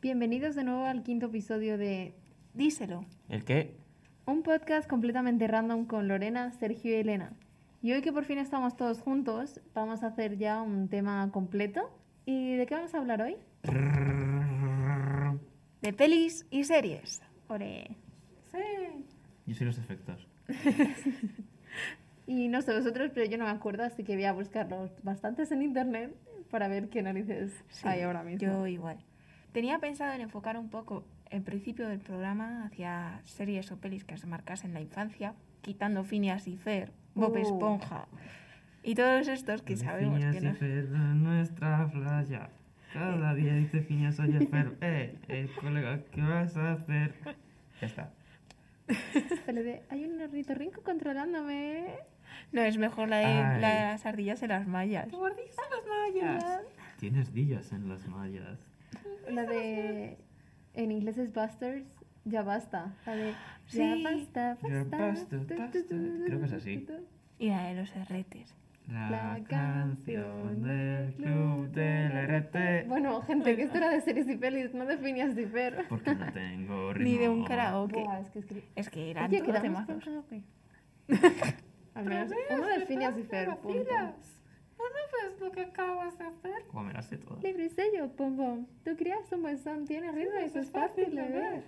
Bienvenidos de nuevo al quinto episodio de Díselo. ¿El qué? un podcast completamente random con Lorena, Sergio y Elena. Y hoy que por fin estamos todos juntos, vamos a hacer ya un tema completo. ¿Y de qué vamos a hablar hoy? De pelis y series. Ore. Yo soy los efectos. Y no sé vosotros, pero yo no me acuerdo, así que voy a buscarlos bastantes en internet para ver qué narices hay ahora mismo. Yo igual. Tenía pensado en enfocar un poco el principio del programa hacia series o pelis que se marcasen la infancia, quitando Phineas y Fer, Bob Uh. Esponja y todos estos que sabemos que no... en nuestra playa. Cada día dice Phineas, oye Fer, eh, eh, colega, ¿qué vas a hacer? Ya está. Pero de, hay un ornitorrinco controlándome. No, es mejor la de, Ay. la de las ardillas en las mallas. La, Tienes dillas en las mallas. La de... En inglés es Busters. Ya basta. La de... Sí. Ya basta, Ya basta. Creo que es así. Y la de los erretes. La, La canción del club de del RT. Bueno, gente, que esto era de series y pelis, no de Phineas y Fer. Porque no tengo ritmo. Ni de un karaoke. Buah, es que escri- Es que eran Oye, todos temazos. Al menos uno de Phineas y Fer, punto. Ves lo que acabas de hacer? Como me las sé todas. Libre y sello, pom pom. Tú criaste un buen son, tiene ritmo y eso es fácil de ver.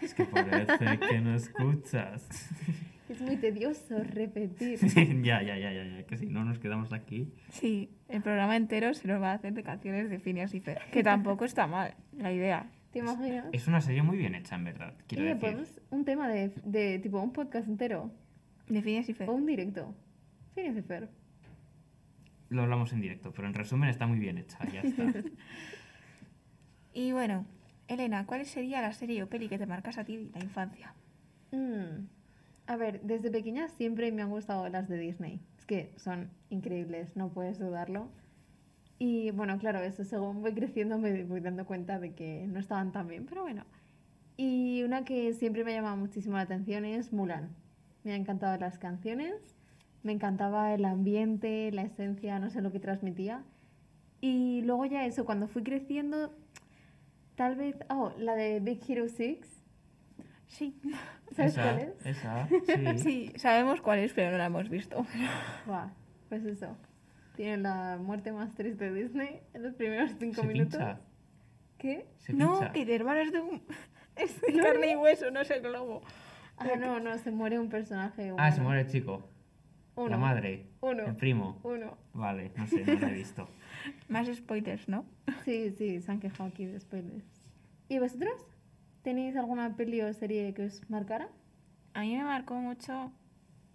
Es que parece que no escuchas. Es muy tedioso repetir. ya, ya, ya, ya, ya. Que si no nos quedamos aquí. Sí, el programa entero se nos va a hacer de canciones de Phineas y Fer. Que tampoco está mal la idea. ¿Te imaginas? Es una serie muy bien hecha, en verdad. Y Quiero le decir. ponemos un tema de, de tipo un podcast entero De Phineas y Fer. o un directo. Phineas y Fer. Lo hablamos en directo, pero en resumen está muy bien hecha. Ya está. Y bueno, Elena, ¿cuál sería la serie o peli que te marcas a ti la infancia? Mm. A ver, desde pequeña siempre me han gustado las de Disney. Es que son increíbles, no puedes dudarlo. Y bueno, claro, eso según voy creciendo me voy dando cuenta de que no estaban tan bien, pero bueno. Y una que siempre me ha llamado muchísimo la atención es Mulan. Me han encantado las canciones, me encantaba el ambiente, la esencia, no sé lo que transmitía. Y luego ya eso, cuando fui creciendo, tal vez... Oh, la de Big Hero 6. Sí. ¿Sabes esa, cuál es? Esa, sí. Sí, sabemos cuál es, pero no la hemos visto. Buah, pues eso. Tiene la muerte más triste de Disney en los primeros cinco Se minutos. pincha. ¿Qué? Se no, pincha. que de hermanos de un... Es de carne y hueso, no es el globo. Ah, no, no, se muere un personaje. Ah, se humano. muere el chico. Uno. La madre. Uno. El primo. Uno. Vale, no sé, no lo he visto. Más spoilers, ¿no? Sí, sí, se han quejado aquí de spoilers. ¿Y vosotros? ¿Tenéis alguna peli o serie que os marcara? A mí me marcó mucho,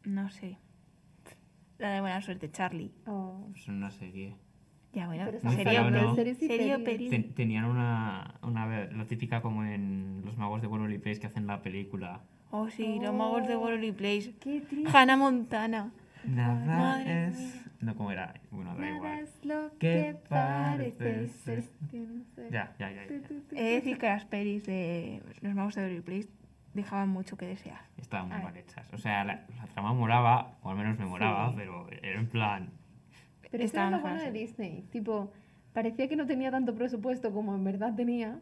no sé, la de Buena Suerte, Charlie. O... Es una serie. Ya, bueno, serio, ¿no? serio. Ten- tenían una, una. La típica como en Los Magos de Waverly Place que hacen la película. Oh, sí, los magos de Oh. Waverly Place. ¡Qué triste! Hannah Montana. Nada Madre es. No, ¿cómo era? Bueno, da Nada igual. es lo ¿Qué que parece parece ser. Ya, ya, ya. He de decir que las pelis de los magos de Waverly Place dejaban mucho que desear. Estaban muy mal hechas. O sea, la, la trama molaba, o al menos me molaba, Sí. pero era en plan. Pero eso era lo bueno de. Disney. Tipo, parecía que no tenía tanto presupuesto como en verdad tenía.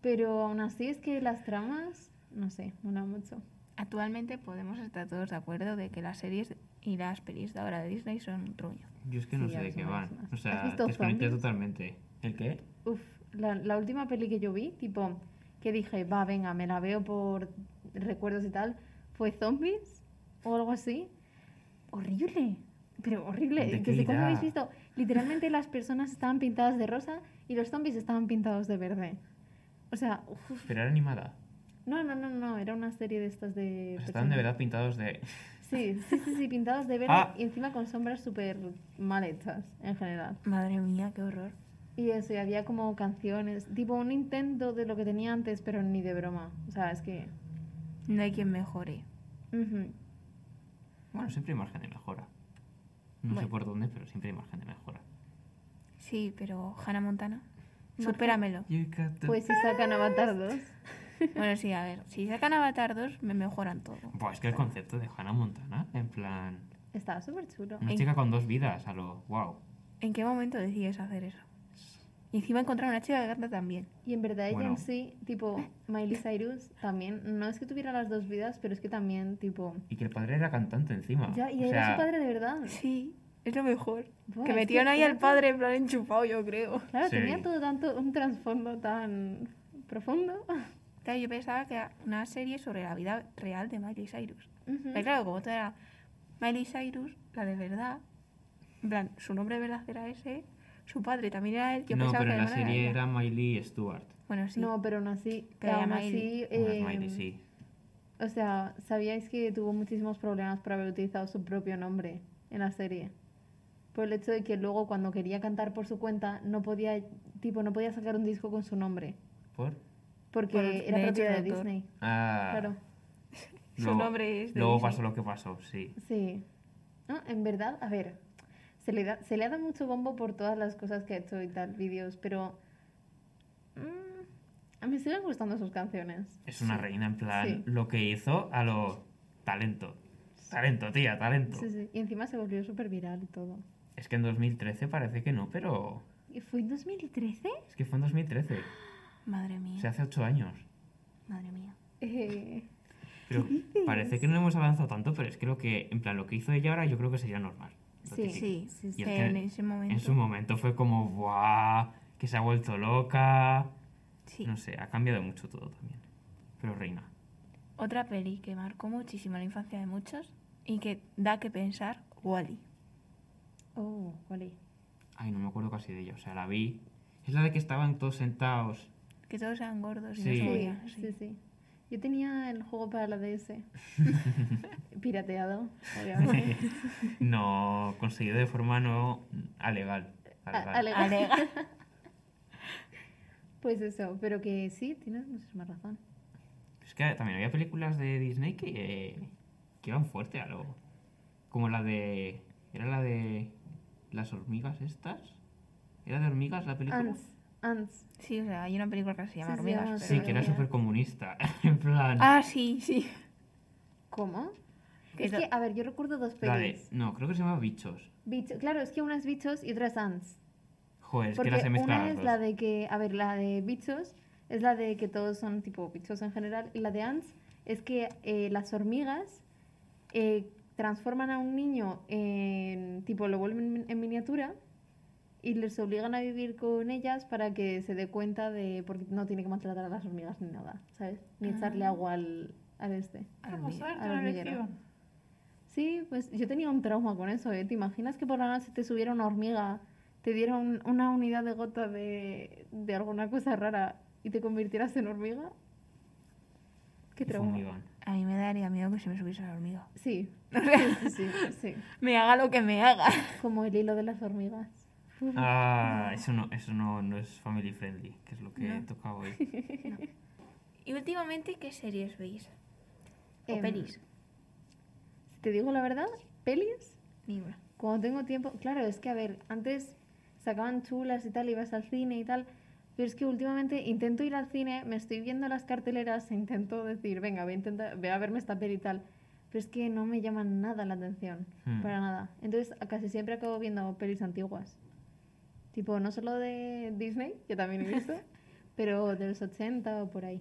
Pero aún así es que las tramas, no sé, mola mucho. Actualmente podemos estar todos de acuerdo de que las series y las pelis de ahora de Disney son un truño. Yo es que no Sí, sé de qué van. más. O ¿Has sea, visto desconecté totalmente. ¿El qué? Uf, la, la última peli que yo vi, tipo, que dije, va, venga, me la veo por recuerdos y tal, fue Zombies o algo así. Horrible, pero horrible. ¿De sé cómo habéis visto. Literalmente las personas estaban pintadas de rosa y los zombies estaban pintados de verde. O sea, uf, Pero era animada. No, no, no, no, era una serie de estas de... Estaban de verdad pintados de. Sí, sí, sí, sí, pintados de verde Ah. y encima con sombras súper mal hechas en general. Madre mía, qué horror. Y eso, y había como canciones, tipo un intento de lo que tenía antes, pero ni de broma. O sea, es que... No hay quien mejore. ujú. Bueno, siempre hay margen de mejora. No sé Bueno. por dónde, pero siempre hay margen de mejora. Sí, pero Hannah Montana. Supéramelo. Pues si sacan Avatar 2. Bueno, sí, a ver. Si sacan Avatar 2, me mejoran todo. Buah, es que el concepto de Hannah Montana, en plan. Estaba súper chulo. Una En- chica con dos vidas, a lo. ¡Wow! ¿En qué momento decides hacer eso? Y encima encontraron una chica que canta también. Y en verdad ella Bueno. en sí, tipo, Miley Cyrus también, no es que tuviera las dos vidas, pero es que también, tipo... Y que el padre era cantante encima. Ya, y o era sea, su padre de verdad. Sí, es lo mejor. Buah, que metieron ahí al padre en plan enchufado, yo creo. Claro, Sí. tenía todo tanto, un trasfondo tan profundo. Claro, yo pensaba que era una serie sobre la vida real de Miley Cyrus. Ujú. Pero claro, como todo era Miley Cyrus, la de verdad, en plan, su nombre de verdad era ese, su padre también era él, yo no, pensaba pero que en la no era serie era Miley Stewart. Bueno, sí. No, pero aún así, Pero aún Miley. así, No eh, Miley, sí. o sea, ¿sabíais que tuvo muchísimos problemas por haber utilizado su propio nombre en la serie? Por el hecho de que luego cuando quería cantar por su cuenta no podía, tipo, no podía sacar un disco con su nombre, ¿Por? Porque Por era propiedad de. Disney. Ah, Claro, Su luego- nombre es de Luego Disney. pasó lo que pasó, sí. sí. No, en verdad, a ver, se le, da, se le ha dado mucho bombo por todas las cosas que ha hecho y tal, vídeos, pero... mm, a mí siguen gustando sus canciones. Es una Sí. reina, en plan, Sí. lo que hizo a lo talento. Talento, tía, talento. Sí, sí. Y encima se volvió súper viral y todo. Es que en 2013 parece que no, pero ¿Y fue en 2013? es que fue en 2013. Madre mía, O sea, hace 8 años. madre mía. Eh, Pero parece que no hemos avanzado tanto, pero es que lo que, en plan, lo que hizo ella ahora yo creo que sería normal. Sí. Sí, sí, sí. es en que ese momento. En su momento fue como, ¡buah! Que se ha vuelto loca. Sí. No sé, ha cambiado mucho todo también. Pero reina. Otra peli que marcó muchísimo la infancia de muchos y que da que pensar, Wally. Oh, vale. Ay, no me acuerdo casi de ella. O sea, la vi. Es la de que estaban todos sentados. Que todos eran gordos y Sí. no Sí, se movían. sí, sí. Yo tenía el juego para la DS. Pirateado, obviamente. no conseguido de forma no alegal. A- alegal. alega- Alega. Pues eso, pero que sí, tienes muchísima razón. Es que también había películas de Disney que, que iban fuerte a lo. Como la de. Era la de. Las hormigas estas. ¿Era de hormigas la película? Ants, Ants. Sí, o sea, hay una película que se llama Sí, Hormigas. llama pero- Sí, que era súper comunista. en plan. Ah, sí, sí. ¿Cómo? Es que, a ver, yo recuerdo dos pelis. No, creo que se llama Bichos. Bicho- Claro, es que una es bichos y otra es ants. Joder, es Porque que las he mezclado una las es la de que, a ver, la de bichos es la de que todos son tipo bichos en general y la de ants es que eh, las hormigas eh, transforman a un niño en tipo lo vuelven en miniatura y les obligan a vivir con ellas para que se dé cuenta de porque no tiene que maltratar a las hormigas ni nada, ¿sabes? Ni echarle Ah. agua al, al este. Hormigas. suerte, al hormiguero. Sí, pues yo tenía un trauma con eso, ¿eh? ¿Te imaginas que por la noche te subiera una hormiga, te diera un- una unidad de gota de, de alguna cosa rara y te convirtieras en hormiga? Qué trauma. A mí me daría miedo que se me subiese la hormiga. Sí, sí, sí, sí, sí. Me haga lo que me haga. Como el hilo de las hormigas. Ah, eso no, eso no, no es family friendly, que es lo que No. toca hoy. Y últimamente, ¿qué series veis? ¿O Em, pelis? Si te digo la verdad, pelis, Dime. cuando tengo tiempo... Claro, es que a ver, antes sacaban chulas y tal, ibas al cine y tal, pero es que últimamente intento ir al cine, me estoy viendo las carteleras e intento decir, venga, voy a, intentar, voy a verme esta peli y tal, pero es que no me llaman nada la atención, Hmm. para nada. Entonces casi siempre acabo viendo pelis antiguas. Tipo, no solo de Disney, que también he visto, pero de los 80 o por ahí.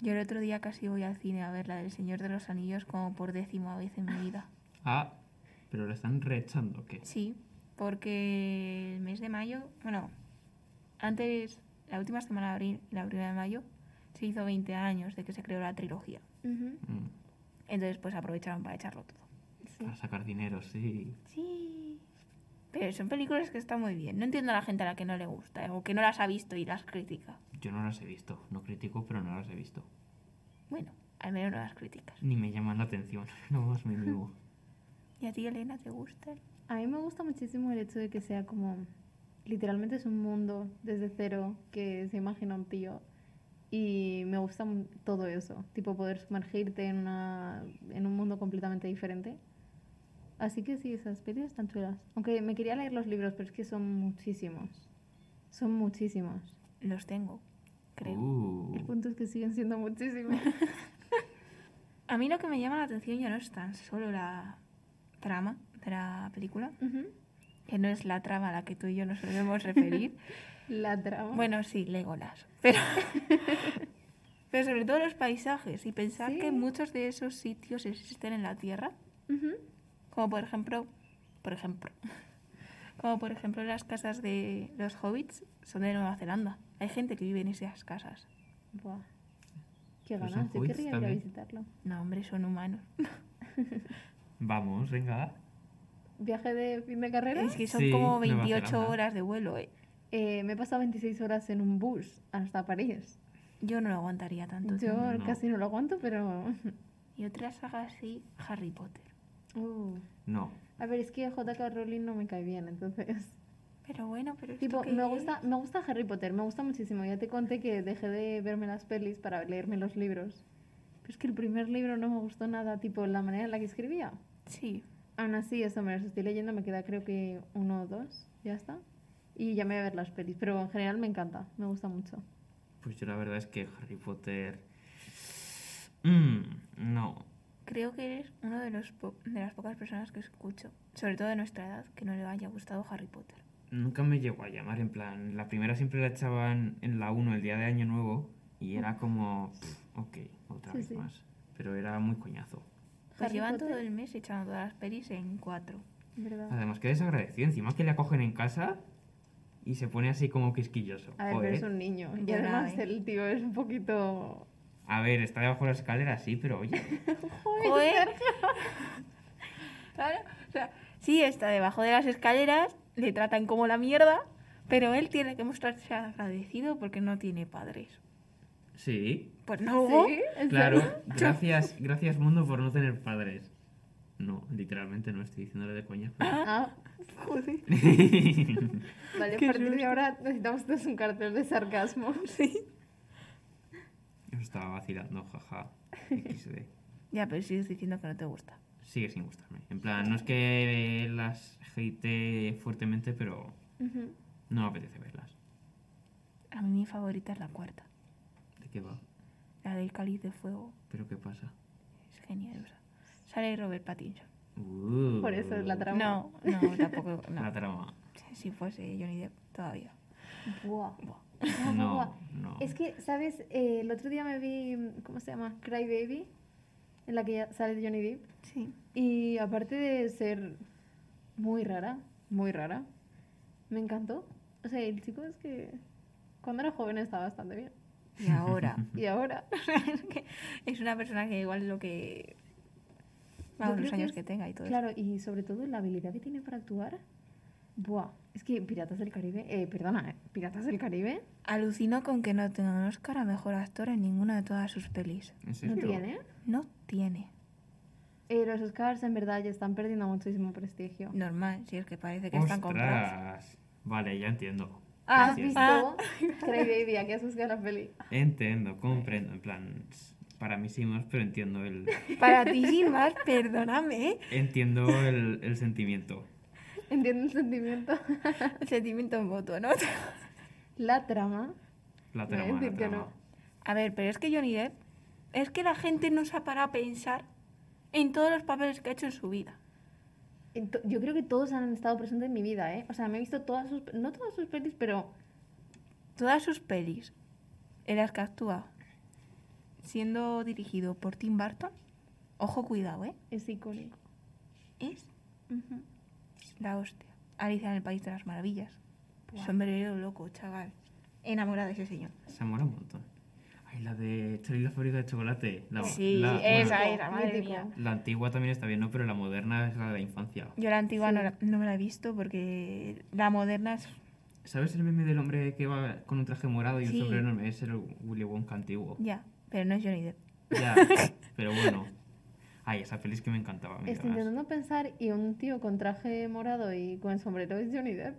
Yo el otro día casi voy al cine a ver la del Señor de los Anillos como por décima vez en mi vida. Ah, pero le están reechando, ¿qué? Sí, porque el mes de mayo, bueno, antes, la última semana de abril y la primera de mayo, se hizo 20 años de que se creó la trilogía. Ujú, Mm, Entonces, pues aprovecharon para echarlo todo. sí. Para sacar dinero, sí. Sí. Pero son películas que están muy bien. No entiendo a la gente a la que no le gusta o que no las ha visto y las critica. Yo no las he visto. No critico, pero no las he visto. Bueno, al menos no las criticas. Ni me llaman la atención. No más me niego. ¿Y a ti, Elena, te gustan? A mí me gusta muchísimo el hecho de que sea como, literalmente es un mundo desde cero que se imagina un tío. Y me gusta todo eso, tipo poder sumergirte en, una, en un mundo completamente diferente. Así que sí, esas pelis están chulas. Aunque me quería leer los libros, pero es que son muchísimos. Son muchísimos. Los tengo, creo. Uh, El punto es que siguen siendo muchísimos. A mí lo que me llama la atención ya no es tan solo la trama de la película, Ujú. que no es la trama a la que tú y yo nos solemos referir. La trama. bueno, sí, Legolas. Pero, pero sobre todo los paisajes y pensar Sí. que muchos de esos sitios existen en la Tierra. Ujú. Como por ejemplo, por ejemplo, como por ejemplo las casas de los hobbits son de Nueva Zelanda. Hay gente que vive en esas casas. Buah. Qué Pero ganas, yo querría ir a visitarlo. No, hombre, son humanos. Vamos, venga. Viaje de fin de carrera. Es que son Sí, como Nueva 28 Zelanda. horas de vuelo. ¿eh? Eh, me he pasado 26 horas en un bus hasta París. Yo no lo aguantaría tanto. Yo No. casi no lo aguanto, pero... Y otra saga así, Harry Potter. Uh. No. A ver, es que J.K. Rowling no me cae bien, entonces... Pero bueno, pero esto Tipo, qué me es? gusta, me gusta Harry Potter, me gusta muchísimo. Ya te conté que dejé de verme las pelis para leerme los libros. Pero es que el primer libro no me gustó nada, tipo, la manera en la que escribía. Sí. Aún así, eso me los estoy leyendo, me queda creo que uno o dos, ya está. Y ya me voy a ver las pelis, pero en general me encanta, me gusta mucho. Pues yo la verdad es que Harry Potter. Mm, no. Creo que eres uno de, los po- de las pocas personas que escucho, sobre todo de nuestra edad, que no le haya gustado Harry Potter. Nunca me llegó a llamar. En plan, la primera siempre la echaban en la 1 el día de Año Nuevo. Y era como. pff, ok, otra Sí, vez sí. más. Pero era muy coñazo. Pues Harry llevan Potter. todo el mes echando todas las pelis en cuatro. ¿Verdad? Además, que desagradecido. Encima que le acogen en casa y se pone así como quisquilloso. A ver, Joder. es un niño. Y además el tío es un poquito... A ver, está debajo de la escalera, sí, pero oye. ¡Joder! Claro, o sea, sí está debajo de las escaleras, le tratan como la mierda, pero él tiene que mostrarse agradecido porque no tiene padres. Sí, Pues no. ¿Sí? ¿En claro. Gracias, gracias mundo por no tener padres. No, literalmente no estoy diciéndole de coña. pero- Ah, Joder. vale, a partir de ahora necesitamos todos un cartel de sarcasmo. Sí. Os estaba vacilando, jaja. XD. Ya, pero sigues diciendo que no te gusta. Sigue sin gustarme. En plan, no es que las hate fuertemente, pero no me apetece verlas. A mí mi favorita es la cuarta, ¿De qué va? la del cáliz de fuego. ¿Pero qué pasa? Es genial. Sale Robert Pattinson. Uh, Por eso es la trama. No, no, tampoco. No. La trama. Si fuese Johnny Depp todavía. Buah. Buah. Buah, No, no. Es que, ¿sabes? Eh, el otro día me vi, ¿cómo se llama? Cry Baby, en la que ya sale Johnny Depp. Sí. Y aparte de ser muy rara, muy rara, me encantó. O sea, el chico es que cuando era joven estaba bastante bien. Y ahora. Y ahora, es, una persona que igual es lo que. Vamos, los que años es- que tenga y todo claro, y sobre todo la habilidad que tiene para actuar. Buah, es que Piratas del Caribe, eh, perdona, eh, Piratas del Caribe. Alucino con que no tenga un Oscar a mejor actor en ninguna de todas sus pelis. ¿En no tiene. No tiene. Eh, los Oscars en verdad ya están perdiendo muchísimo prestigio. Normal, si es que parece que están comprados. Ostras. Vale, ya entiendo. Ah, ¿Has visto? Cry Baby, ¿a qué has buscado la peli? Entiendo, comprendo. En plan, para mí sí más, pero entiendo el, Para ti sin más, perdóname. entiendo el, el sentimiento. Entiendo el sentimiento. El sentimiento mutuo, ¿no? La trama. La trama, la que trama. no. A ver, pero es que Johnny Depp. Es que la gente no se ha parado a pensar en todos los papeles que ha hecho en su vida. Yo creo que todos han estado presentes en mi vida, ¿eh? O sea, me he visto todas sus... No todas sus pelis, pero... Todas sus pelis en las que actúa siendo dirigido por Tim Burton, ojo, cuidado, ¿eh? Es icónico. Es Ujú. La hostia. Alicia en el País de las Maravillas. Buah. Sombrero loco, chaval. Enamorada de ese señor. Se mola un montón. Ay, la de Charlie la fábrica de chocolate. La, Sí, la- esa, bueno, esa, madre mía. La antigua también está bien, ¿no? Pero la moderna es la de la infancia. Yo la antigua Sí. no, la- no me la he visto porque la moderna es... ¿Sabes el meme del hombre que va con un traje morado y Sí. un sombrero enorme? Es el Willy Wonka antiguo. Ya, pero no es Johnny Depp. Ya, pero bueno. Ay, esa peli es que me encantaba. me Estoy intentando pensar y un tío con traje morado y con sombrero es Johnny Depp.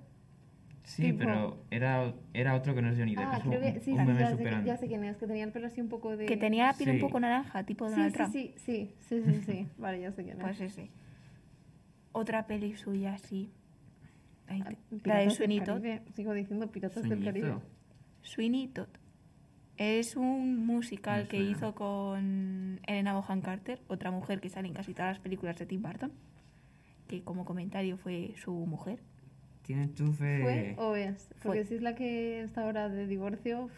Sí, tipo- pero era, era otro que no es Johnny Depp. Ah, es un, creo que sí, un sí, meme ya sé, ya sé quién es, que tenía el pelo así un poco de... Que tenía la piel un Sí. poco naranja, tipo Sí, Donald sí, Trump. sí, sí, sí, sí, sí. Vale, ya sé quién es. Pues ese. Otra peli suya, sí. Ay, Ah, te- la de. Caribe. Sigo diciendo Piratas del. Caribe. Sweeney Todd. Es un musical que hizo con Elena Bohan Carter, otra mujer que sale en casi todas las películas de Tim Burton, que como comentario fue su mujer. Tiene enchufe. ¿Fue o es? Porque Fue. si es la que está ahora de divorcio...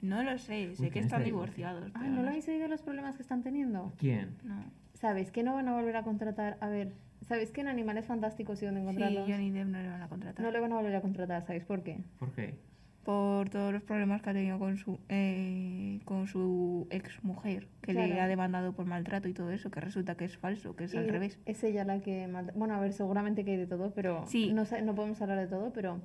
No lo sé, sé Uy, que ¿quién están está divorciado? divorciados. Ay, pero ¿no lo habéis oído los problemas que están teniendo? ¿Quién? No. ¿Sabéis que no van a volver a contratar? A ver, ¿sabéis que en Animales Fantásticos y donde Sí, encontrarlos? Johnny Depp no le van a contratar. No le van a volver a contratar, ¿sabéis por qué? ¿Por qué? Por todos los problemas que ha tenido con su, eh, con su ex mujer, que le ha demandado por maltrato y todo eso, que resulta que es falso, que es al revés. Es ella la que... maltra- Bueno, a ver, seguramente que hay de todo, pero Sí. no, no podemos hablar de todo, pero,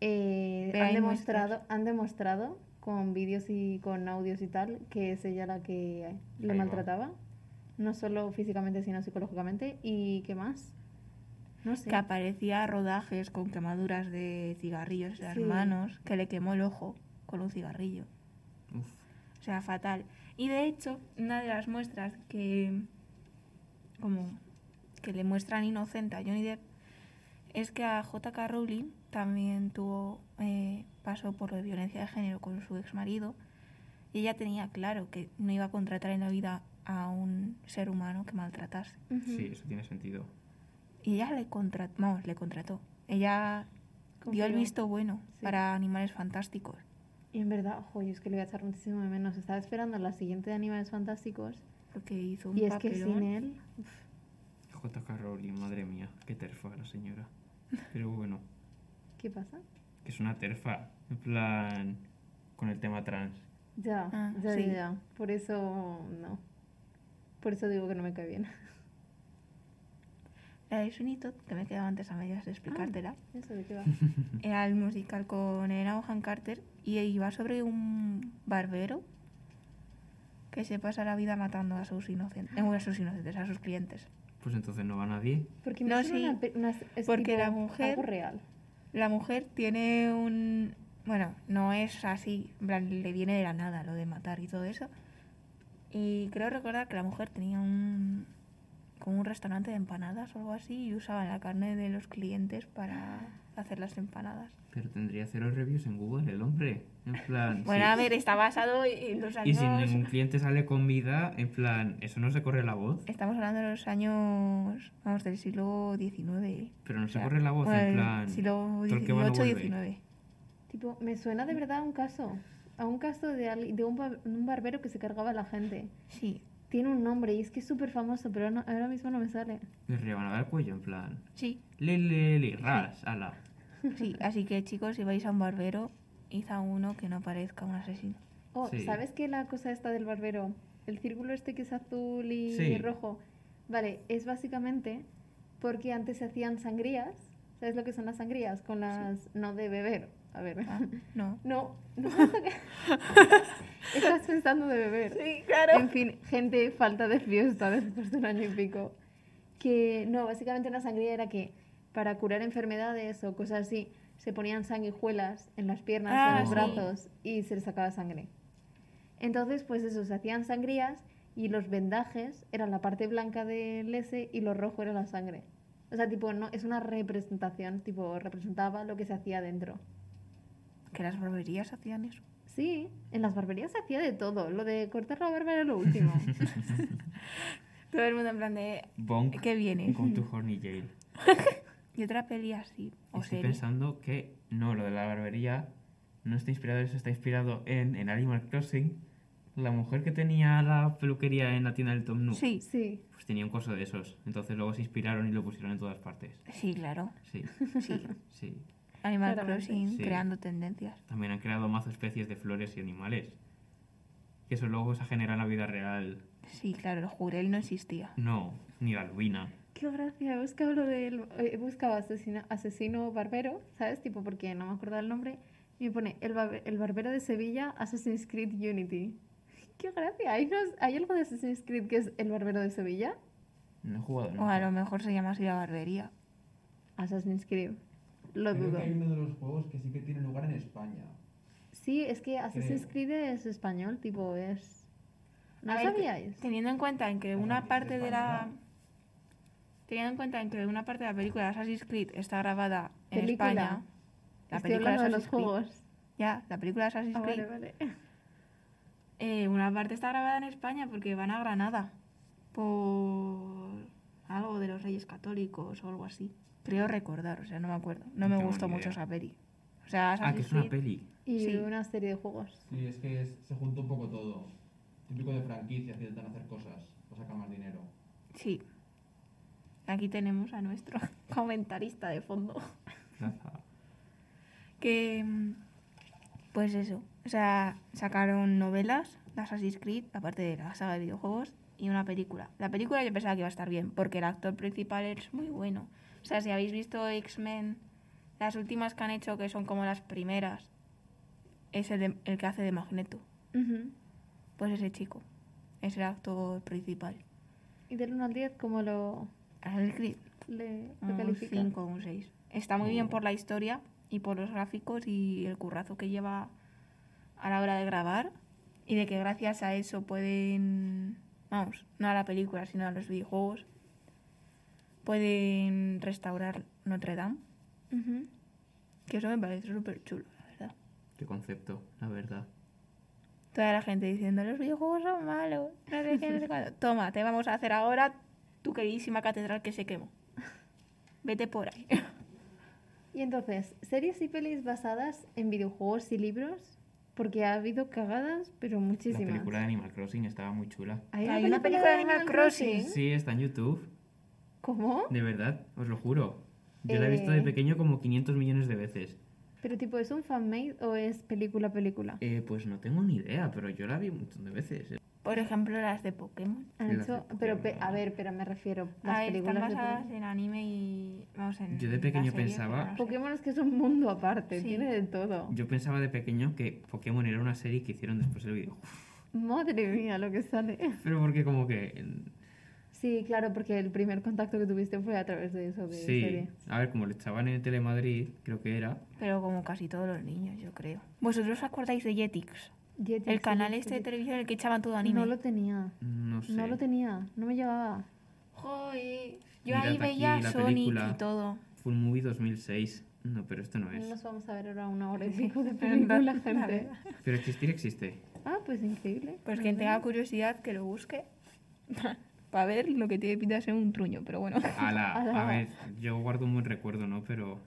eh, Pero han, demostrado, han demostrado con vídeos y con audios y tal que es ella la que le maltrataba. No solo físicamente, sino psicológicamente. ¿Y qué más? No sé. Que aparecía a rodajes con quemaduras de cigarrillos en las Sí. manos, que le quemó el ojo con un cigarrillo. Uf. O sea, fatal. Y de hecho, una de las muestras que como que le muestran inocente a Johnny Depp es que a J.K. Rowling también tuvo eh, pasó por lo de violencia de género con su ex marido y ella tenía claro que no iba a contratar en la vida a un ser humano que maltratase. Sí, eso tiene sentido. Y ella le contrató, vamos, le contrató. Ella dio el visto bueno Sí. para animales fantásticos. Y en verdad, ojo, yo es que le voy a echar muchísimo de menos. Estaba esperando la siguiente de Animales Fantásticos. Porque hizo un Y es que papelón. sin él... uf, J.K. Rowling, madre mía, qué terfa la señora. Pero bueno, ¿Qué pasa? que es una terfa. En plan, con el tema trans. Ya, Ah, ya, sí. ya, ya. Por eso no. Por eso digo que no me cae bien. La de Sweeney Todd, que me quedaba antes a medias de explicártela, ¿Eso de qué va? era el musical con Elena Carter y iba sobre un barbero que se pasa la vida matando a sus inocentes, eh, a sus inocentes, a sus clientes. Pues entonces no va nadie. Porque No, sí, una una- es porque tipo la mujer- Algo real. La mujer tiene un... Bueno, no es así, le viene de la nada lo de matar y todo eso. Y creo recordar que la mujer tenía un... como un restaurante de empanadas o algo así y usaba la carne de los clientes para hacer las empanadas. Pero tendría cero reviews en Google el hombre. En plan. Bueno, sí. a ver, está basado en los Y años... si ningún cliente sale con vida, en plan, eso no se corre la voz. Estamos hablando de los años, vamos, del siglo XIX. Pero no O se sea, corre la voz, bueno, en plan. Siglo. XIX. Tipo, me suena de verdad a un caso. A un caso de, de un, bar- un barbero que se cargaba a la gente. Sí, Tiene un nombre y es que es súper famoso, pero no- ahora mismo no me sale. Le rebanaba el cuello, en plan. sí, Lili, li, ras, ala. sí. Así que chicos, si vais a un barbero, id a uno que no parezca un asesino. Oh, Sí. ¿sabes que la cosa esta del barbero? El círculo este que es azul y Sí. rojo. Vale, es básicamente porque antes se hacían sangrías. ¿Sabes lo que son las sangrías? Con las... No de beber. A ver. Ah, no. No, no. Estás pensando de beber. Sí, claro. En fin, gente, falta de fiesta después de un año y pico. Que no, básicamente una sangría era que para curar enfermedades o cosas así, se ponían sanguijuelas en las piernas o Ah, en los sí. brazos y se les sacaba sangre. Entonces, pues eso, se hacían sangrías y los vendajes eran la parte blanca del ese y lo rojo era la sangre. O sea, tipo, no, es una representación, tipo, representaba lo que se hacía dentro. Que las barberías hacían eso. Sí, en las barberías se hacía de todo. Lo de cortar la barba era lo último. Todo el mundo en plan de... Bonk. ¿Qué viene? Con tu horny jail. Y otra peli así, o Estoy serie. pensando que no, lo de la barbería no está inspirado, eso está inspirado en, en Animal Crossing. La mujer que tenía la peluquería en la tienda del Tom Nook, Sí, Sí, pues tenía un coso de esos. Entonces luego se inspiraron y lo pusieron en todas partes. sí, claro. Sí, Sí. sí. Animal Claramente. Crossing Sí. creando tendencias. También han creado mazo especies de flores y animales. Que eso luego se genera en la vida real. Sí, claro, el jurel no existía. No, ni la albina. qué gracia. He buscado lo del. He buscado asesino, asesino barbero, ¿sabes? Tipo, porque no me acuerdo el nombre. Y me pone el, barbe- el barbero de Sevilla, Assassin's Creed Unity. Qué gracia. ¿Hay, unos- ¿Hay algo de Assassin's Creed que es el barbero de Sevilla? No he jugado O a lo mejor se llama así la barbería. Assassin's Creed. Lo Creo dudo. que hay uno de los juegos que sí que tiene lugar en España. Sí, es que Assassin's. Creed es español, tipo, es. ¿No A ver, sabíais? Teniendo en cuenta en que una parte de la... Teniendo en cuenta en que una parte de la película de Assassin's Creed está grabada en Película. España. La Estoy película hablando de los Assassin's Creed. juegos. Ya, la película de Assassin's Ah, Creed. vale, vale. Eh, una parte está grabada en España porque van a Granada por algo de los Reyes Católicos o algo así. Creo recordar, o sea, no me acuerdo. No, No me gustó mucho esa peli. O sea, Ah, que es una peli. Y Sí. una serie de juegos. Sí, es que es- se junta un poco todo. Típico de franquicias que intentan hacer cosas para sacar más dinero. Sí. Aquí tenemos a nuestro comentarista de fondo. Que. mm, Pues eso. O sea, sacaron novelas de Assassin's Creed, aparte de la saga de videojuegos, y una película. La película yo pensaba que iba a estar bien, porque el actor principal es muy bueno. O sea, si habéis visto X-Men, las últimas que han hecho, que son como las primeras, es el, de- el que hace de Magneto. Pues ese chico. Es el actor principal. Y del 1 al 10, ¿cómo lo, Creed. le, lo Un calificas? 5 o un 6. Está muy bien por la historia y por los gráficos y el currazo que lleva a la hora de grabar y de que gracias a eso pueden, vamos, no a la película, sino a los videojuegos, pueden restaurar Notre Dame, Ujú. que eso me parece súper chulo, la verdad. Qué concepto, la verdad. Toda la gente diciendo, los videojuegos son malos, no sé qué, no sé cuándo. Toma, te vamos a hacer ahora tu queridísima catedral que se quemó. Vete por ahí. Y entonces, series y pelis basadas en videojuegos y libros, porque ha habido cagadas, pero La muchísimas. película de Animal Crossing estaba muy chula. ¿Hay, Hay una película de Animal Crossing. Sí, está en YouTube. ¿Cómo? De verdad, os lo juro. Yo la he visto de Eh. pequeño como 500 millones de veces. Pero tipo, ¿es un fanmade o es película película? Eh, pues no tengo ni idea, pero yo la vi un montón de veces. eh. Por ejemplo, las de Pokémon. Han Sí, las hecho, de pero pe- a ver, pero me refiero las A ver, están películas de basadas en anime y. Vamos, en. Yo de pequeño serie, pensaba- no. Pokémon es que es un mundo aparte, Sí. tiene de todo. Yo pensaba de pequeño que Pokémon era una serie que hicieron después del videojuego. Madre mía, lo que sale. Pero porque como que... Sí, claro, porque el primer contacto que tuviste fue a través de eso, de Sí, serie. a ver, como lo echaban en Telemadrid, creo que era. Pero como casi todos los niños, yo creo. ¿Vosotros os acordáis de Jetix? Jetix, El sí, canal sí, este de televisión en el que echaban todo anime. No lo tenía, No sé. no lo tenía, no me llevaba. Joder. Yo Mirad ahí veía Sonic y todo. Full Movie 2006. No, pero esto no No es. nos vamos a ver ahora una hora y pico de película, la gente. Pero existir existe. Ah, pues increíble. Pues quien tenga curiosidad que lo busque. Para ver lo que tiene pinta de ser un truño, pero bueno. Ala, Ala. a ver, yo guardo un buen recuerdo, ¿no? Pero...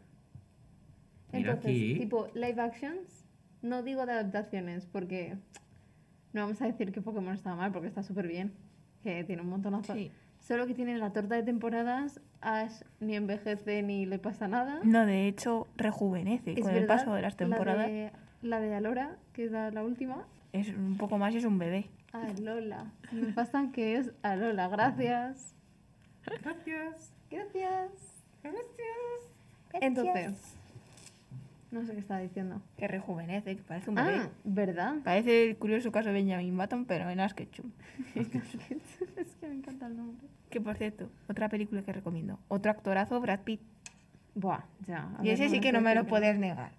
Mira Entonces, aquí. tipo, live actions, no digo de adaptaciones, porque no vamos a decir que Pokémon está mal, porque está súper bien, que tiene un montonazo. Sí. Solo que tienen la torta de temporadas, Ash ni envejece ni le pasa nada. No, de hecho, rejuvenece Es con el verdad, paso de las temporadas. La de, la de Alora, que es la, la última. Es un poco más y es un bebé. Alola. Me pasan que es Alola. Gracias. Gracias. Gracias. Entonces, no sé qué estaba diciendo. Que rejuvenece, que parece un bebé. Ah, ¿verdad? Parece el curioso caso de Benjamin Button, pero en Ash Ketchum. es que me encanta el nombre. Que por cierto, otra película que recomiendo. Otro actorazo, Brad Pitt. Buah, ya. Y ese sí que no me lo puedo puedes negar.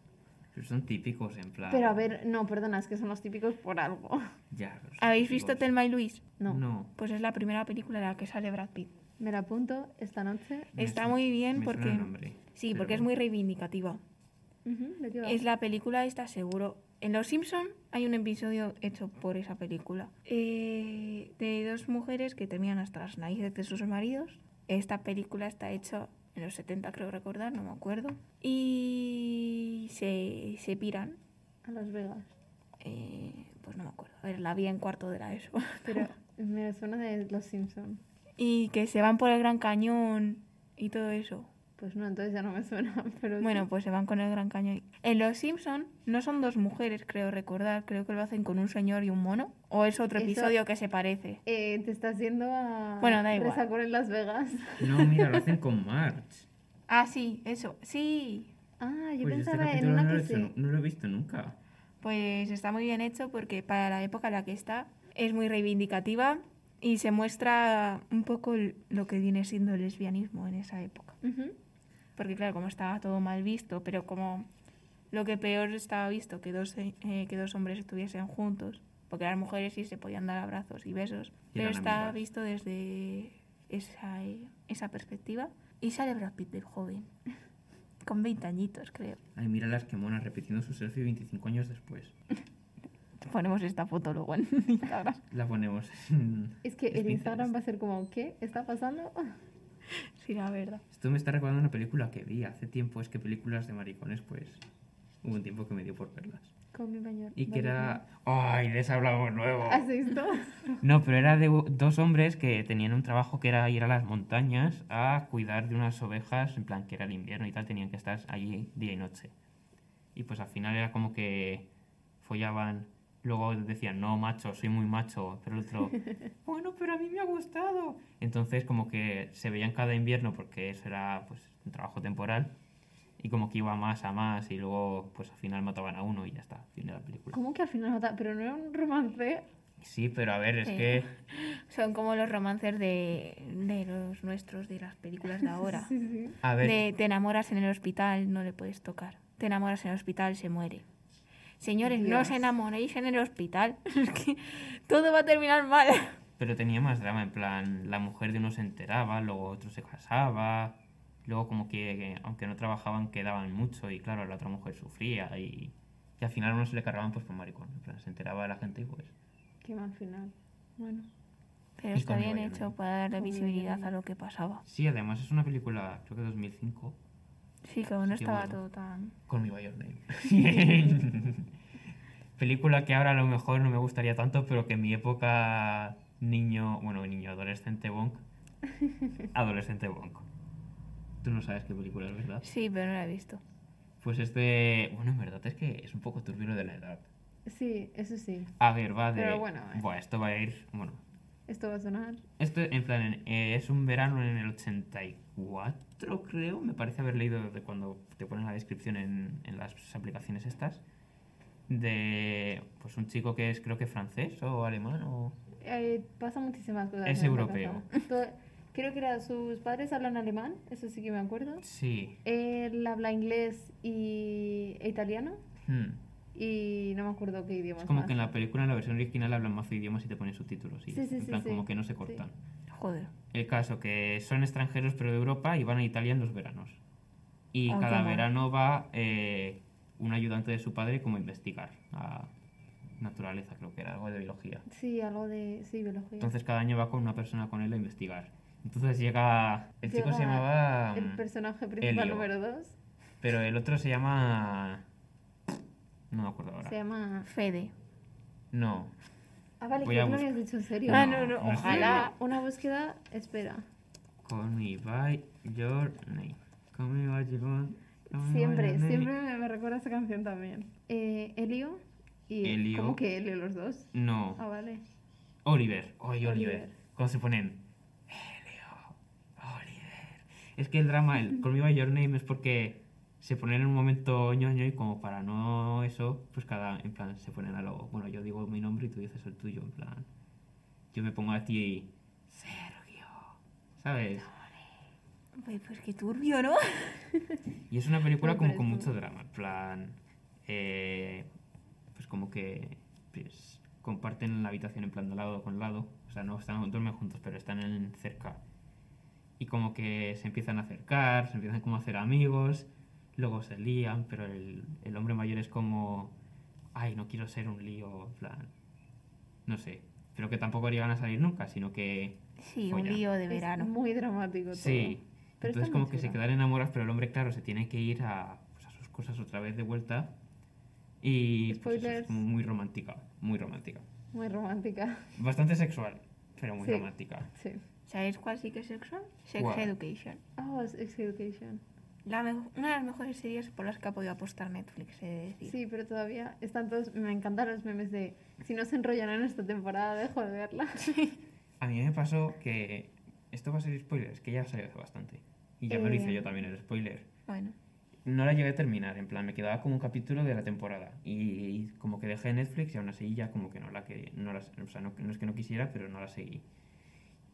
Pero son típicos, en plan... Pero a ver, no, perdona, es que son los típicos por algo. Ya, ¿Habéis visto. Telma y Luis? No, No. Pues es la primera película en la que sale Brad Pitt. me la apunto esta noche. Me Está su- muy bien me porque... nombre, Sí, porque es muy reivindicativa. Ujú, ¿de qué va? Es la película esta, seguro. En Los Simpson hay un episodio hecho por esa película. eh, de dos mujeres que terminan hasta las narices de sus maridos. Esta película está hecha en los 70, creo recordar, no me acuerdo. Y se, se piran. A Las Vegas. eh, pues no me acuerdo. A ver, la vi en cuarto de la ESO. Pero me suena de Los Simpson. y que se van por el Gran Cañón y todo eso. Pues no, entonces ya no me suena. Pero sí. Bueno, pues se van con el Gran Cañón. En Los Simpson no son dos mujeres, creo recordar. Creo que lo hacen con un señor y un mono. O es otro Eso- episodio que se parece. Eh, te estás yendo a Bueno, da igual. En Las Vegas. No, mira, lo hacen con March. Ah, sí, eso. Sí. Ah, yo Pues este pensaba en una no, que hecho no lo he visto nunca. Pues está muy bien hecho porque para la época en la que está es muy reivindicativa y se muestra un poco lo que viene siendo el lesbianismo en esa época. Porque claro, como estaba todo mal visto, pero como lo que peor estaba visto, que dos, eh, que dos hombres estuviesen juntos, porque las mujeres sí se podían dar abrazos y besos, Y pero está amigas. visto desde esa, eh, esa perspectiva. Y sale Brad Pitt del joven, con 20 añitos creo. Ay, mira las que monas repitiendo su selfie 25 años después. Ponemos esta foto luego en Instagram. La ponemos Es que el. Instagram va a ser como, ¿qué está pasando? Sí, la verdad. Esto me está recordando una película que vi hace tiempo. Es que películas de maricones, pues. Hubo un tiempo que me dio por verlas. Con mi mayor. Y que era. ¡Ay! Esa hablamos luego. ¿Has visto? No, pero era de dos hombres que tenían un trabajo que era ir a las montañas a cuidar de unas ovejas, en plan que era el invierno y tal, tenían que estar allí día y noche. Y pues al final era como que follaban, luego decían, no, macho, soy muy macho, pero el otro, bueno, pero a mí me ha gustado. Entonces como que se veían cada invierno porque eso era pues un trabajo temporal y como que iba más a más y luego pues al final mataban a uno y ya está, fin de la película. ¿Cómo que al final mata? Pero no era un romance. Sí, pero a ver, es Sí. que... Son como los romances de, de los nuestros, de las películas de ahora. Sí, sí. A ver, De te enamoras en el hospital, no le puedes tocar. Te enamoras en el hospital, se muere. Señores, no Dios. os enamoréis en el hospital. Es que todo va a terminar mal. Pero tenía más drama, en plan, la mujer de uno se enteraba, luego otro se casaba, luego como que, que, aunque no trabajaban quedaban mucho y claro, la otra mujer sufría y, y al final a uno se le cargaban pues por maricón, en plan, se enteraba de la gente y pues... Qué mal final. Bueno. Pero Y está bien hecho para darle visibilidad a lo que pasaba. Sí, además es una película, creo que 2005, Sí, que aún no estaba bueno. todo tan... con mi Your Name. película que ahora a lo mejor no me gustaría tanto, pero que en mi época niño, bueno, niño, adolescente bonk, adolescente bonk. Tú no sabes qué película es, ¿verdad? Sí, pero no la he visto. Pues este, bueno, en verdad es que es un poco turbio de la edad. Sí, eso sí. A ver, va de... Pero bueno, eh. Buah, esto va a ir... Bueno, Esto va a sonar. esto en plan, eh, es un verano en el 84, creo. Me parece haber leído de cuando te ponen la descripción en, en las aplicaciones estas. De, pues un chico que es creo que francés o alemán o... Eh, pasa muchísimas cosas. Es europeo. Todo- creo que era, sus padres hablan alemán, eso sí que me acuerdo. Sí. Él habla inglés y e italiano. Hmm. Y no me acuerdo qué idioma Es como que en la película, en la versión original, hablan más de idiomas y te ponen subtítulos. Y Sí, sí, en sí, plan, sí. como que no se Sí. cortan. Joder. El caso que son extranjeros pero de Europa y van a Italia en los veranos. Y cada verano va eh, un ayudante de su padre como a investigar a naturaleza, creo que era algo de biología. Sí, algo de. Sí, biología. Entonces cada año va con una persona con él a investigar. Entonces llega... El chico se llamaba... el mm, personaje principal Elio. número 2 Pero el otro se llama... No me acuerdo ahora. se llama. Fede. No. Ah, vale, Voy que lo buscar. habías dicho en serio. Ah, no, no, no ojalá. Una búsqueda. Espera. Call me by your name. Call me by your name. Siempre, siempre me, me recuerda esa canción también. Eh, Elio y. Elio. ¿Cómo que Elio los dos? No. Ah, vale. Oliver. Oye, Oliver. Oliver. Cuando se ponen. Helio. Oliver. Es que el drama, el By Your Name es porque se ponen en un momento ñoño y como para no eso, pues cada, en plan, se ponen a lo. Bueno, yo digo mi nombre y tú dices el tuyo, en plan. Yo me pongo a ti. Sergio. ¿Sabes? Pues, pues qué turbio, ¿no? Y es una película como con mucho drama, en plan, eh, pues como que pues, comparten la habitación en plan de lado con lado, o sea, no están duermen juntos, pero están en cerca. Y como que se empiezan a acercar, se empiezan como a hacer amigos, luego se lían, pero el, el hombre mayor es como, ay, no quiero ser un lío, en plan, no sé, pero que tampoco llegan a salir nunca, sino que Sí, un lío de Es verano. muy dramático todo. Sí. Pero Entonces como que se quedan enamorados, pero el hombre, claro, se tiene que ir a, pues, a sus cosas otra vez de vuelta. Y pues, eso, es muy romántica, muy romántica. Muy romántica. Bastante sexual, pero muy Sí. romántica. Sí. ¿Sabéis cuál sí que es sexual? Sex ¿Cuál? Education. Oh, Sex Education. La una de las mejores series por las que ha podido apostar Netflix, he de decir. Sí, pero todavía están todos. Me encantan los memes de. Si no se enrollan en esta temporada, dejo de verla. A mí me pasó que, esto va a ser spoiler, es que ya salió hace bastante. Y ya me lo hice Eh. yo también el spoiler. Bueno, No la llegué a terminar, en plan, me quedaba como un capítulo de la temporada. Y, como que dejé Netflix y aún así ya como que no la quería. No la, o sea, no, no es que no quisiera, pero no la seguí.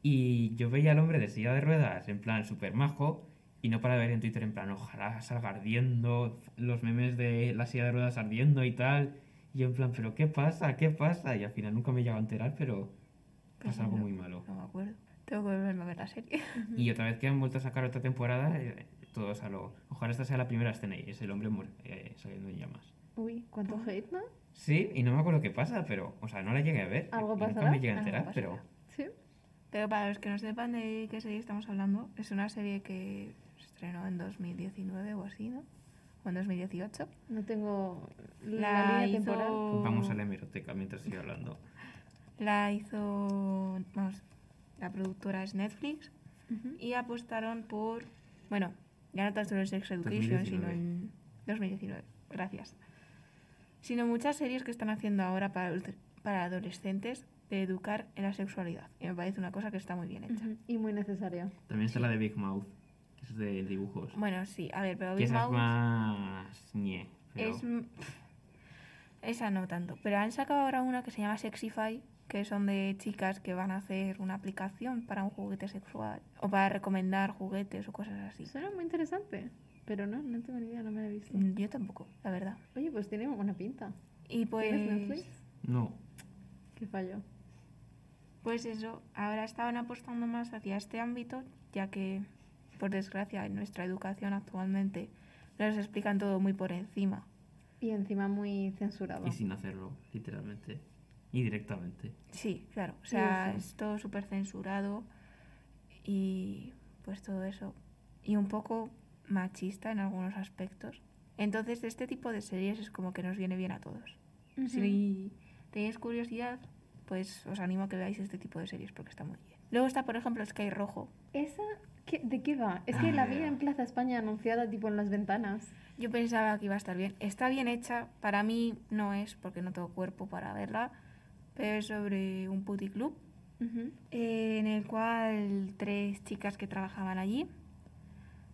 Y yo veía al hombre de silla de ruedas, en plan, súper majo. Y no para ver en Twitter, en plan, ojalá salga ardiendo, los memes de la silla de ruedas ardiendo y tal. Y yo en plan, ¿pero qué pasa? ¿Qué pasa? Y al final nunca me llegado a enterar, pero Pues pasa algo no. muy malo. no me acuerdo. Tengo que volverme a ver la serie. Y otra vez que han vuelto a sacar otra temporada, eh, todos a lo... Ojalá esta sea la primera escena y es el hombre eh, saliendo en llamas. Uy, cuánto hate, ¿no? Sí, y no me acuerdo qué pasa, pero, o sea, no la llegué a ver. ¿Algo y nunca me llegué a enterar, pero Sí. Pero para los que no sepan de qué serie estamos hablando, es una serie que se estrenó en 2019 o así, ¿no? O en 2018. No tengo la, La línea hizo- temporal. Vamos a la hemeroteca mientras sigo hablando. La hizo, vamos, la productora es Netflix y apostaron por, bueno, ya no tanto en Sex Education, sino 2019. en 2019, gracias. Sino muchas series que están haciendo ahora para, para adolescentes de educar en la sexualidad. Y me parece una cosa que está muy bien hecha. Y muy necesaria. También está la de Big Mouth, que es de dibujos. Bueno, sí, a ver, pero Big esa es Mouth más... ñe, pero- es... m- Esa no tanto. Pero han sacado ahora una que se llama Sexify, que son de chicas que van a hacer una aplicación para un juguete sexual o para recomendar juguetes o cosas así. Suena muy interesante. Pero no, no tengo ni idea, no me la he visto. Mm, Yo tampoco, la verdad. Oye, pues tiene buena pinta. Y pues... ¿Tienes Netflix? No, Qué fallo. Pues eso, ahora estaban apostando más hacia este ámbito, ya que, por desgracia, en nuestra educación actualmente nos explican todo muy por encima. Y encima muy censurado. y sin hacerlo, literalmente. Y directamente. Sí, claro, o sea, es todo súper censurado y pues todo eso. Y un poco machista en algunos aspectos. Entonces, este tipo de series es como que nos viene bien a todos. Ujú. Si tenéis curiosidad, pues os animo a que veáis este tipo de series porque está muy bien. Luego está, por ejemplo, Sky Rojo. ¿Esa? ¿Qué- ¿De qué va? Es que Ah, la vi ya. en Plaza España anunciada tipo en las ventanas. Yo pensaba que iba a estar bien. Está bien hecha. Para mí no es porque no tengo cuerpo para verla. Pero es sobre un puticlub en el cual tres chicas que trabajaban allí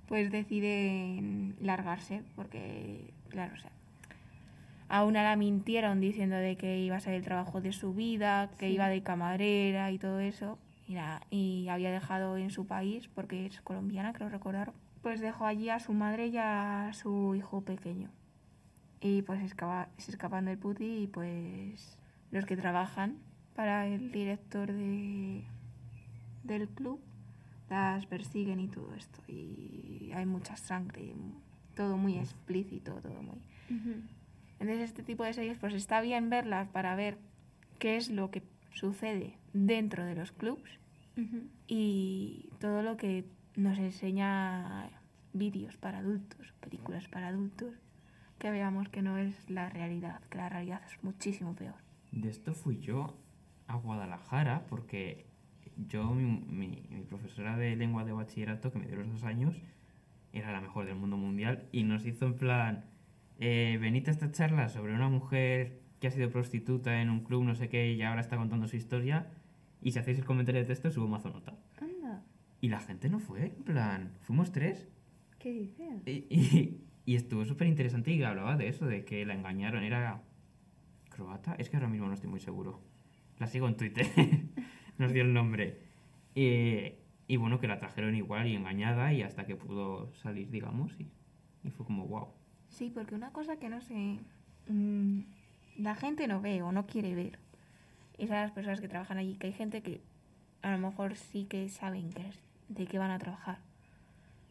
pues deciden largarse porque, claro, o sea, a una la mintieron diciendo de que iba a ser el trabajo de su vida, que Sí. iba de camarera y todo eso, y, nada, y había dejado en su país, porque es colombiana, creo recordar, pues dejó allí a su madre y a su hijo pequeño. Y pues escapa- se escapan del puti y pues los que trabajan para el director de, del club las persiguen y todo esto. Y hay mucha sangre, todo muy explícito, todo muy... Ujú. Entonces este tipo de series pues está bien verlas para ver qué es lo que sucede dentro de los clubs Ujú. y todo lo que nos enseña vídeos para adultos, películas para adultos, que veamos que no es la realidad, que la realidad es muchísimo peor. De esto fui yo a Guadalajara porque yo, mi, mi- mi profesora de lengua de bachillerato, que me dio los dos años, era la mejor del mundo mundial y nos hizo en plan, eh, venid a esta charla sobre una mujer que ha sido prostituta en un club, no sé qué, y ahora está contando su historia, y si hacéis el comentario de texto, subo mazo nota. Anda, Y la gente no fue, en plan, fuimos tres, ¿qué dices? y, y- y estuvo súper interesante y hablaba de eso, de que la engañaron, era croata, es que ahora mismo no estoy muy seguro. La sigo en Twitter, nos dio el nombre. Eh, y bueno, que la trajeron igual y engañada y hasta que pudo salir, digamos, y, y fue como wow. Sí, porque una cosa que no sé, mm, la gente no ve o no quiere ver es a las personas que trabajan allí, que hay gente que a lo mejor sí que saben que es- de qué van a trabajar.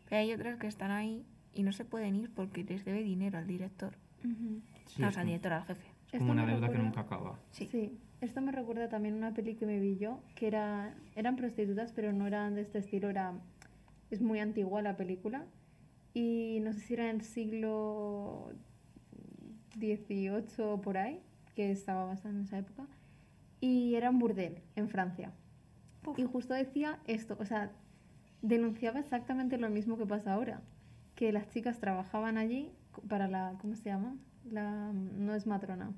Pero hay otras que están ahí y no se pueden ir porque les debe dinero al director. Ujú. Sí, no, o sea, al director, al jefe. es como una me deuda que recuerda- nunca acaba. Sí. Esto me recuerda también una peli que me vi yo, que era, eran prostitutas, pero no eran de este estilo, era, es muy antigua la película. Y no sé si era en el siglo XVIII o por ahí, que estaba basada en esa época. Y era un burdel en Francia. Uf. Y justo decía esto, o sea, denunciaba exactamente lo mismo que pasa ahora. Que las chicas trabajaban allí para la, ¿cómo se llama? La, no es matrona.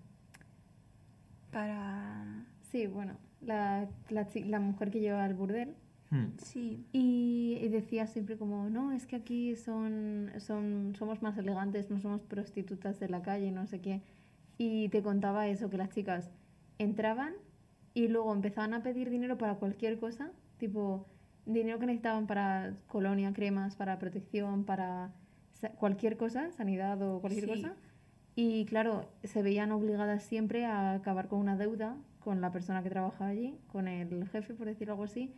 Para... Sí, bueno, la, la, la mujer que lleva el burdel. Hmm. Sí. Y, y decía siempre como, no, es que aquí son, son, somos más elegantes, no somos prostitutas de la calle, no sé qué. Y te contaba eso, que las chicas entraban y luego empezaban a pedir dinero para cualquier cosa, tipo dinero que necesitaban para colonia, cremas, para protección, para cualquier cosa, sanidad o cualquier Sí. cosa. Y claro, se veían obligadas siempre a acabar con una deuda con la persona que trabajaba allí, con el jefe, por decirlo algo así,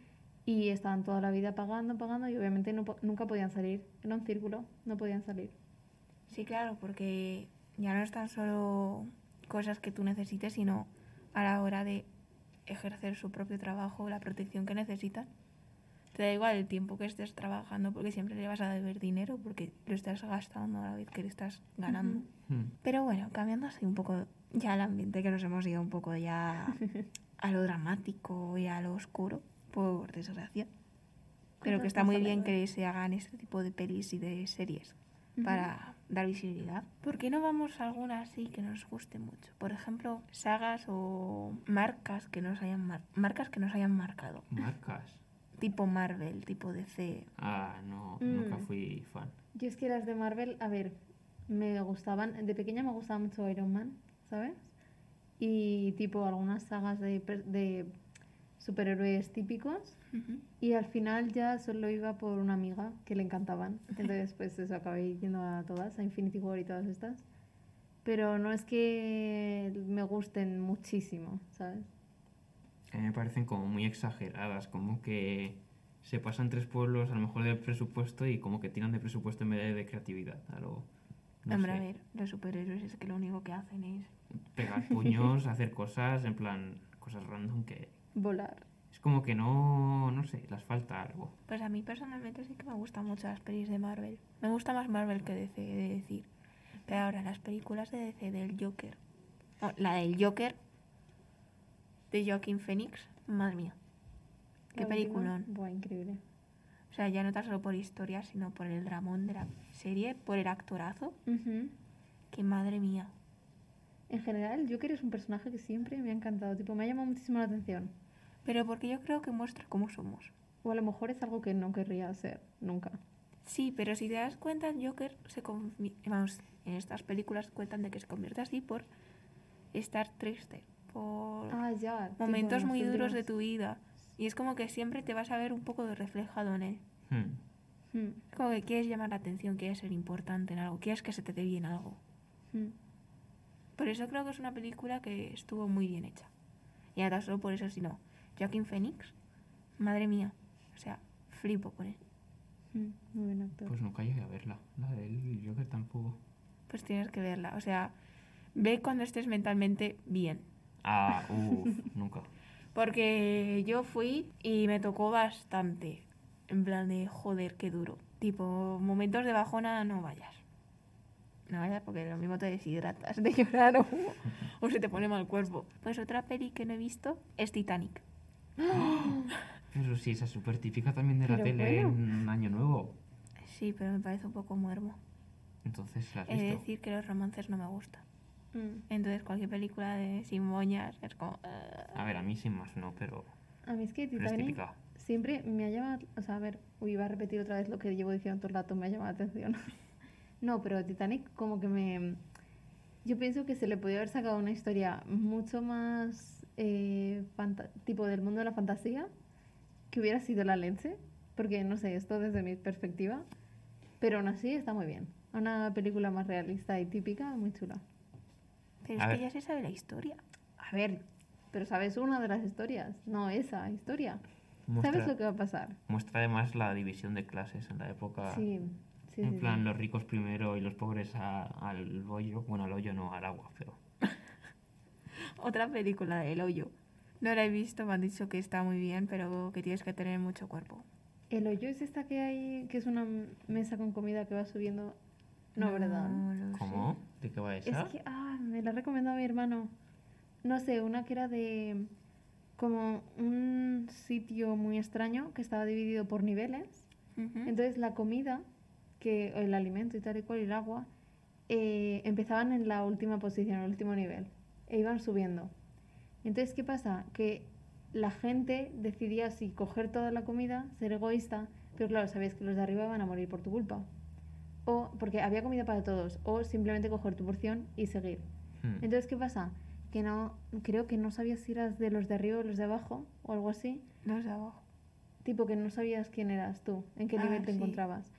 y estaban toda la vida pagando, pagando, y obviamente no, nunca podían salir. Era un círculo, no podían salir. Sí, claro, porque ya no es tan solo cosas que tú necesites, sino a la hora de ejercer su propio trabajo, la protección que necesitan. Te da igual el tiempo que estés trabajando porque siempre le vas a deber dinero porque lo estás gastando a la vez que le estás ganando. Hmm. Pero bueno, cambiando así un poco ya el ambiente, que nos hemos ido un poco ya a lo dramático y a lo oscuro, por desgracia. Pero que está muy bien que se hagan este tipo de pelis y de series para dar visibilidad. ¿Por qué no vamos a alguna así que nos guste mucho? Por ejemplo, sagas o marcas que nos hayan mar- marcas que nos hayan marcado, Marcas. tipo Marvel, tipo DC. Ah, no, Mm. nunca fui fan. Yo es que las de Marvel, a ver, me gustaban, de pequeña me gustaba mucho Iron Man, ¿sabes? Y tipo algunas sagas de, per- de superhéroes típicos. Y al final ya solo iba por una amiga que le encantaban. Entonces, pues eso, acabé yendo a todas, a Infinity War y todas estas. Pero no es que me gusten muchísimo, ¿sabes? A mí me parecen como muy exageradas, como que se pasan tres pueblos a lo mejor del presupuesto y como que tiran de presupuesto en vez de, de creatividad. A lo, no Hombre, sé, a ver, los superhéroes es que lo único que hacen es... pegar puños, hacer cosas, en plan, cosas random que Volar. es como que no, no sé, les falta algo. Pues a mí personalmente sí que me gustan mucho las pelis de Marvel. Me gusta más Marvel que DC, he de decir. Pero ahora, las películas de DC del Joker. no, la del Joker de Joaquin Phoenix, madre mía. Qué La última, peliculón. Buah, increíble. O sea, ya no tan solo por historia, sino por el dramón de la serie, por el actorazo. Ujú. Que madre mía. En general, el Joker es un personaje que siempre me ha encantado. Tipo, me ha llamado muchísimo la atención. Pero porque yo creo que muestra cómo somos. O a lo mejor es algo que no querría ser nunca. Sí, pero si te das cuenta, Joker se vamos, en estas películas cuentan de que se convierte así por estar triste, por Ah, ya. momentos en muy las duros de tu vida. Y es como que siempre te vas a ver un poco de reflejado en él. Hmm. Hmm, Es como que quieres llamar la atención, quieres ser importante en algo, quieres que se te dé bien algo. hmm. Por eso creo que es una película que estuvo muy bien hecha. Y ahora solo por eso, sino Joaquin Phoenix, madre mía. O sea, flipo por él. Hmm, Muy buen actor. Pues nunca llegué a verla. La del Joker tampoco. Pues tienes que verla. O sea, ve cuando estés mentalmente bien. Ah, uff, nunca. Porque yo fui y me tocó bastante. En plan de, joder, qué duro. Tipo, momentos de bajona, no vayas. No vayas porque lo mismo te deshidratas de llorar o, o se te pone mal cuerpo. Pues otra peli que no he visto es Titanic. Pero sí, esa es súper típica también de la Pero tele bueno. en Año Nuevo. Sí, pero me parece un poco muermo. Entonces, ¿la has He de visto? decir que los romances no me gustan. Hmm. Entonces cualquier película de sin moñas es como... "Ah". A ver, a mí sin más no, pero, A mí es que es Titanic siempre me ha llamado... O sea, a ver, uy, iba a repetir otra vez lo que llevo diciendo todo el rato, me ha llamado la atención. no, pero Titanic como que me... Yo pienso que se le podía haber sacado una historia mucho más eh, tipo del mundo de la fantasía, que hubiera sido la leche, porque no sé, esto desde mi perspectiva, pero aún así está muy bien. Una película más realista y típica, muy chula. Pero A es ver. que ya se sabe la historia. A ver, pero sabes una de las historias, no esa historia. Muestra, ¿Sabes lo que va a pasar? muestra además la división de clases en la época. Sí, sí, en sí, plan, sí. los ricos primero y los pobres a- al hoyo. Bueno, al hoyo no, al agua, pero. Otra película del hoyo. No la he visto, me han dicho que está muy bien, pero que tienes que tener mucho cuerpo. El hoyo es esta que hay, que es una mesa con comida que va subiendo. No, ¿verdad? lo sé. ¿Cómo? ¿De qué va esa? Es que, ah, me la ha recomendado mi hermano. No sé, una que era de como un sitio muy extraño que estaba dividido por niveles. Entonces la comida, que, o el alimento y tal y cual, y el agua, eh, empezaban en la última posición, el último nivel, e iban subiendo. Entonces, ¿qué pasa? Que la gente decidía si coger toda la comida, ser egoísta, pero claro, sabías que los de arriba van a morir por tu culpa. O porque había comida para todos, o simplemente coger tu porción y seguir. Hmm. Entonces, ¿qué pasa? Que no, creo que no sabías si eras de los de arriba o los de abajo, o algo así. Los de abajo. Tipo que no sabías quién eras tú, en qué Ah, nivel te sí. encontrabas.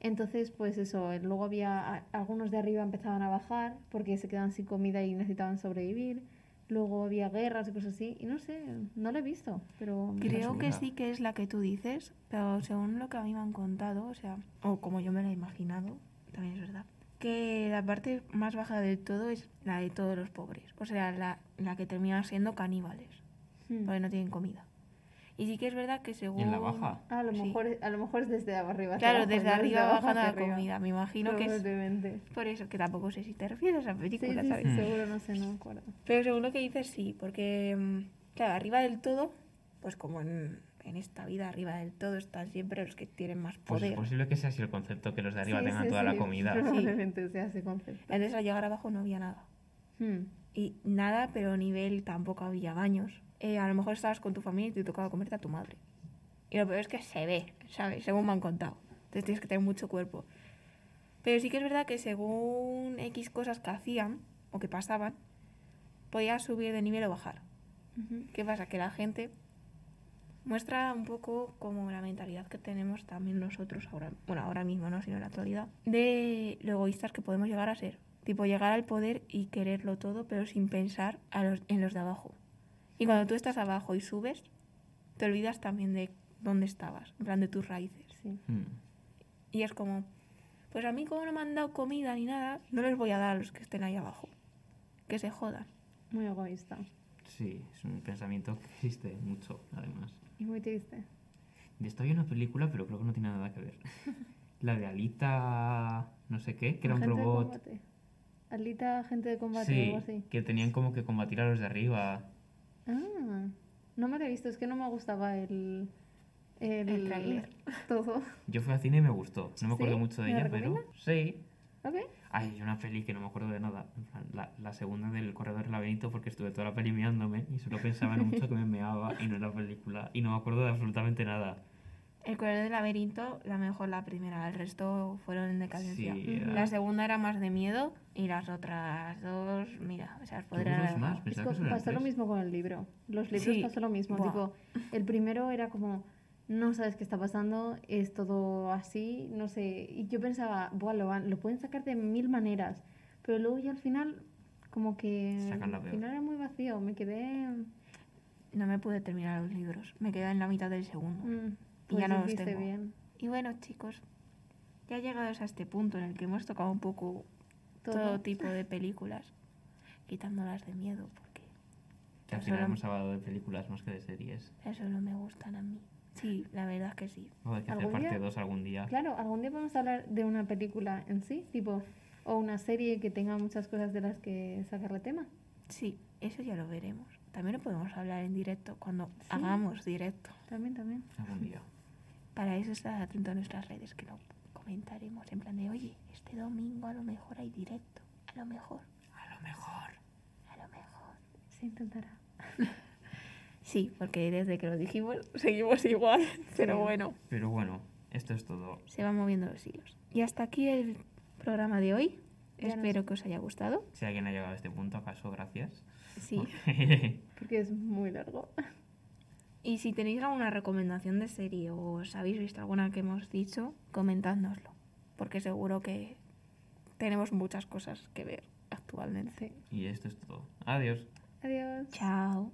Entonces, pues eso, eh, luego había algunos de arriba empezaban a bajar porque se quedaban sin comida y necesitaban sobrevivir. Luego había guerras y cosas así. Y no sé, no lo he visto, pero... Creo que sí que es la que tú dices, pero según lo que a mí me han contado, o sea, o como yo me la he imaginado, también es verdad, que la parte más baja del todo es la de todos los pobres, o sea, la, la que termina siendo caníbales. Hmm. porque no tienen comida. Y sí que es verdad que según... ¿Y en la baja? A lo Sí. mejor, a lo mejor es desde arriba. Claro, abajo, desde arriba abajo bajando la arriba. comida. Me imagino que es por eso, que tampoco sé si te refieres a esa película, sí, ¿sabes? sí, seguro, no sé, no me acuerdo. Pero según lo que dices, sí, porque, mm, claro, arriba del todo, pues como en, en esta vida, arriba del todo están siempre los que tienen más Pues poder. es posible que sea así el concepto, que los de arriba Sí, tengan sí, toda la sí, comida. Probablemente sea ese concepto. Antes al llegar abajo no había nada. Hmm. Y nada, pero a nivel tampoco había baños. Eh, a lo mejor estabas con tu familia y te tocaba comerte a tu madre. Y lo peor es que se ve, ¿sabes? Según me han contado. Entonces tienes que tener mucho cuerpo. Pero sí que es verdad que según X cosas que hacían o que pasaban, podías subir de nivel o bajar. ¿Qué pasa? Que la gente muestra un poco como la mentalidad que tenemos también nosotros ahora, bueno, ahora mismo no, sino en la actualidad, de lo egoístas que podemos llegar a ser. Tipo, llegar al poder y quererlo todo, pero sin pensar a los- en los de abajo. Y cuando tú estás abajo y subes, te olvidas también de dónde estabas, en plan de tus raíces. Sí. Hmm. Y es como, pues a mí como no me han dado comida ni nada, no les voy a dar a los que estén ahí abajo. Que se jodan. Muy egoísta. Sí, es un pensamiento que existe mucho, además. Y muy triste. De esto hay una película, pero creo que no tiene nada que ver. La de Alita, no sé qué, que era un robot. combate. Alita, agente de combate o Sí, algo así. que tenían como que combatir a los de arriba. Ah, no me lo he visto, es que no me gustaba el. El, El tráiler. Todo. Yo fui al cine y me gustó. No me acuerdo ¿Sí? mucho de ¿Me la ella, pero sí. ¿Ok? Ay, hay una peli que no me acuerdo de nada. La, la segunda del Corredor del Laberinto, porque estuve toda la peli meándome y solo pensaba en mucho que me meaba y no en la película. Y no me acuerdo de absolutamente nada. El corredor del laberinto, la mejor la primera, el resto fueron en decadencia. Sí, era- La segunda era más de miedo y las otras dos, mira, esas ¿Tú podrían más? Es que pasó lo mismo con el libro. Los libros Sí. pasó lo mismo. Buah. Tipo, el primero era como, no sabes qué está pasando, es todo así, no sé. Y yo pensaba, Buah, lo, pueden sacar de mil maneras. Pero luego ya al final, como que. Sacan la al peor. final era muy vacío. Me quedé. No me pude terminar los libros, me quedé en la mitad del segundo. mm, Y ya pues no los tengo. bien. Y bueno, chicos, ya llegados a este punto en el que hemos tocado un poco todo, Todo. tipo de películas, quitándolas de miedo, porque Que al final lo- hemos hablado de películas más que de series. eso no me gustan a mí. Sí, la verdad es que sí. O hay que hacer ¿Algún parte día? 2 algún día. Claro, algún día podemos hablar de una película en sí, tipo, o una serie que tenga muchas cosas de las que sacarle tema. Sí, eso ya lo veremos. También lo podemos hablar en directo cuando Sí. hagamos directo. También, también. Algún día. Para eso estad atento a nuestras redes, que lo comentaremos en plan de, oye, este domingo a lo mejor hay directo. A lo mejor, A lo mejor. a lo mejor. Se intentará. Sí, porque desde que lo dijimos seguimos igual, pero bueno, Pero bueno, esto es todo. se van moviendo los hilos. Y hasta aquí el programa de hoy. Ya Espero que os haya gustado. Si alguien ha llegado a este punto, acaso, gracias. Sí. Porque es muy largo. Y si tenéis alguna recomendación de serie o os habéis visto alguna que hemos dicho, comentádnoslo. Porque seguro que tenemos muchas cosas que ver actualmente. Y esto es todo. Adiós. Adiós. Chao.